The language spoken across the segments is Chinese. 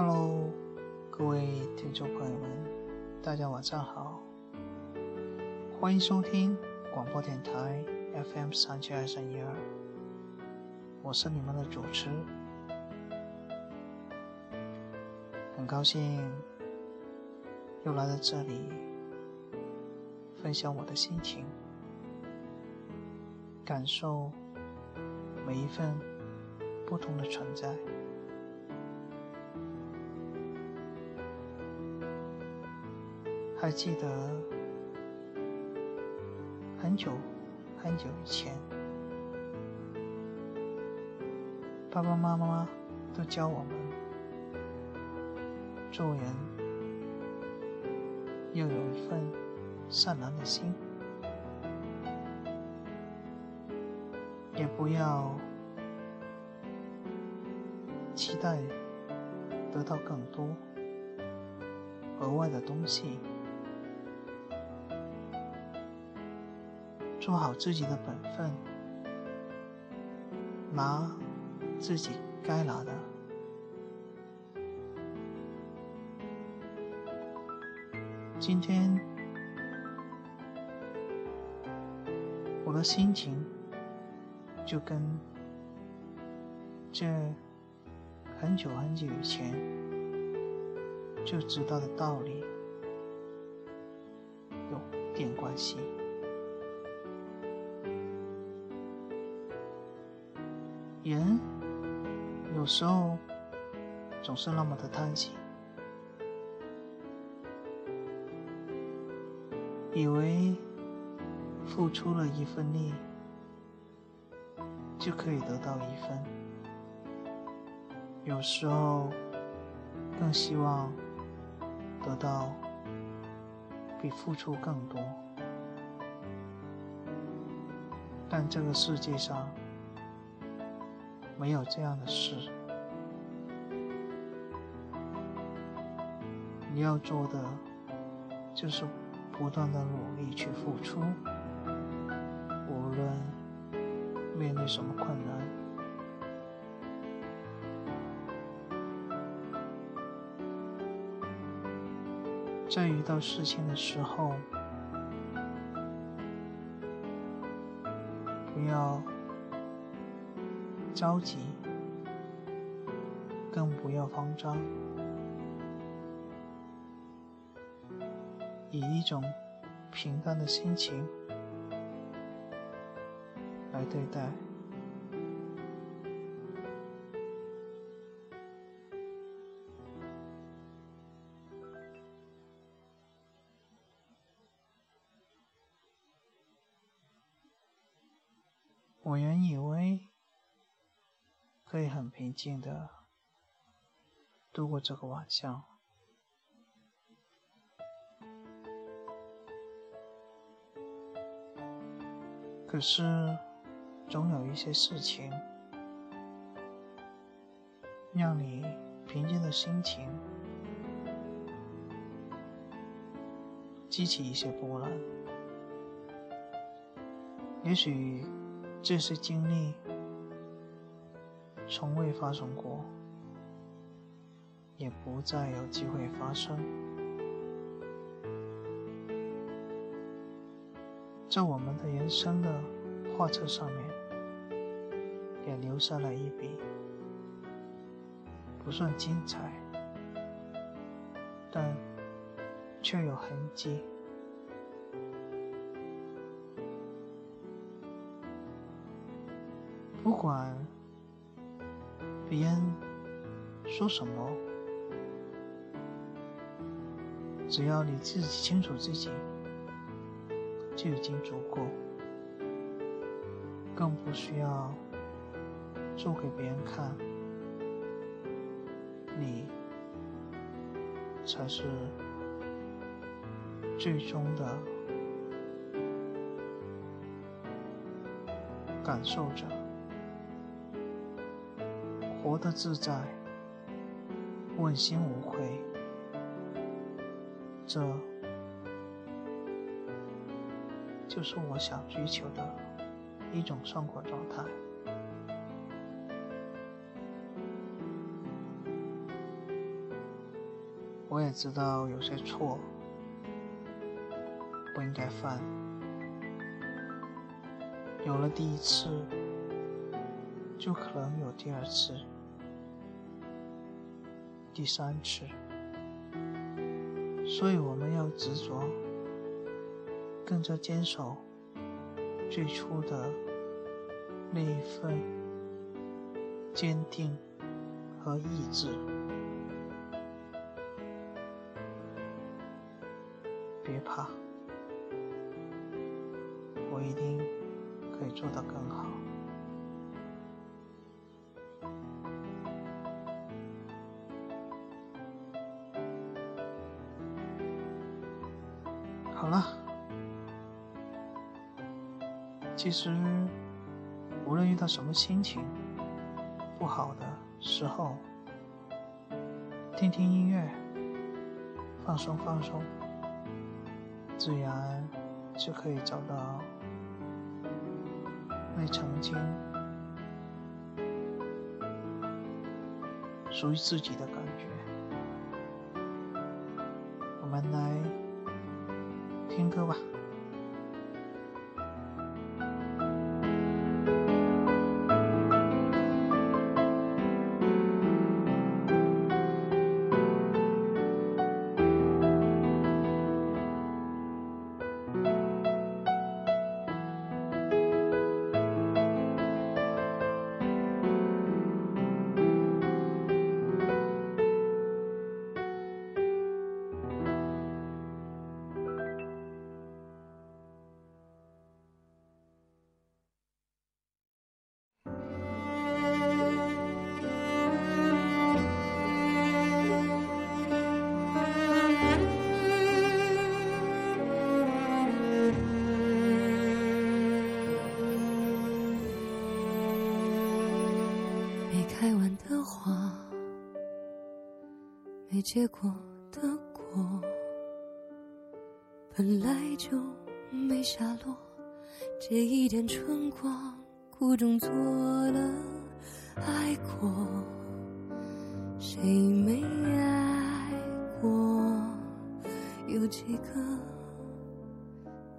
Hello，各位听众朋友们，大家晚上好，欢迎收听广播电台 FM 三七二三一二，我是你们的主持，很高兴又来到这里分享我的心情，感受每一份不同的存在。还记得很久很久以前，爸爸妈妈都教我们做人要有一份善良的心，也不要期待得到更多额外的东西。做好自己的本分，拿自己该拿的。今天我的心情就跟这很久很久以前就知道的道理有点关系。人有时候总是那么的贪心，以为付出了一份力就可以得到一份，有时候更希望得到比付出更多，但这个世界上。没有这样的事。你要做的就是不断的努力去付出，无论面对什么困难，在遇到事情的时候，不要。着急，更不要慌张，以一种平淡的心情来对待。我原以。平静的度过这个晚上，可是总有一些事情让你平静的心情激起一些波澜。也许这些经历。从未发生过，也不再有机会发生。在我们的人生的画册上面，也留下了一笔不算精彩，但却有痕迹。不管。别人说什么，只要你自己清楚自己，就已经足够，更不需要做给别人看。你才是最终的感受者。活得自在，问心无愧，这就是我想追求的一种生活状态。我也知道有些错不应该犯。有了第一次，就可能有第二次、第三次，所以我们要执着，更加坚守最初的那一份坚定和意志。别怕，我一定可以做得更。好其实无论遇到什么心情不好的时候，听听音乐，放松放松。自然就可以找到那曾经属于自己的感觉。我们来听歌吧。没结果的果，本来就没下落。这一点春光，苦中作乐，爱过，谁没爱过？有几个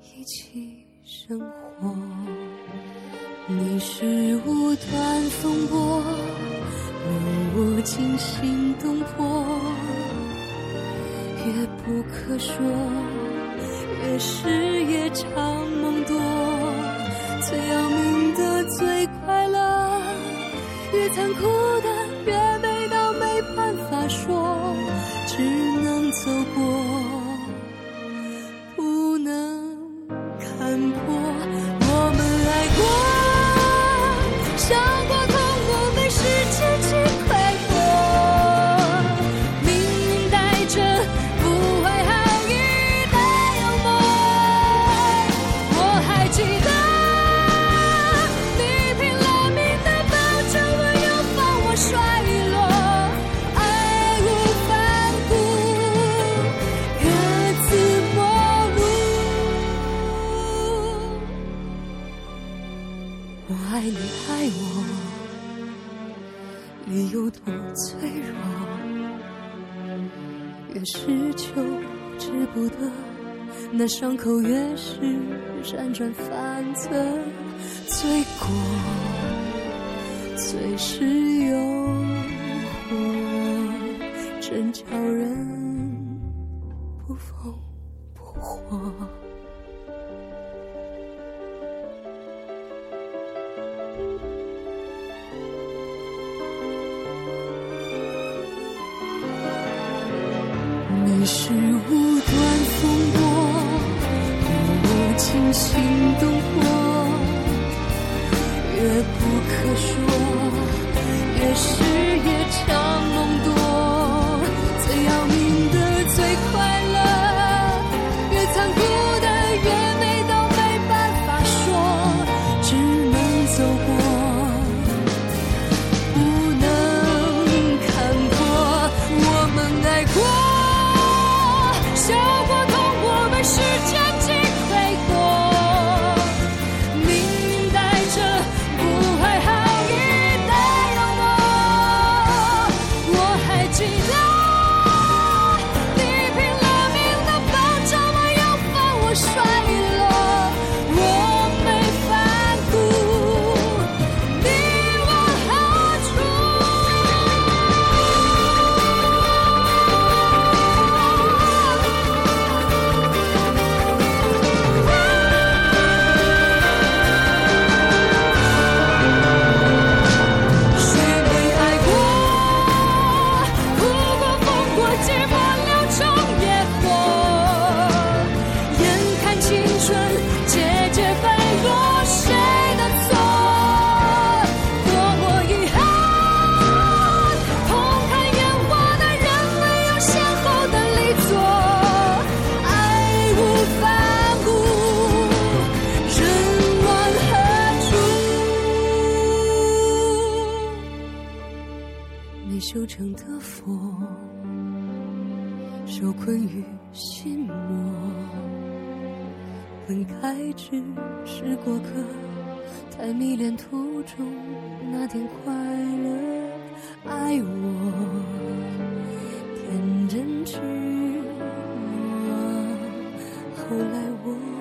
一起生活？你是无端风波，令我惊心动魄。越不可说，越是夜长梦多。最要命的最快乐，越残酷我爱你爱我你有多脆弱越是求之不得那伤口越是辗转反侧罪过随时诱惑真叫人修成的佛，受困于心魔。本该只是过客，太迷恋途中那点快乐。爱我，天真痴。后来我。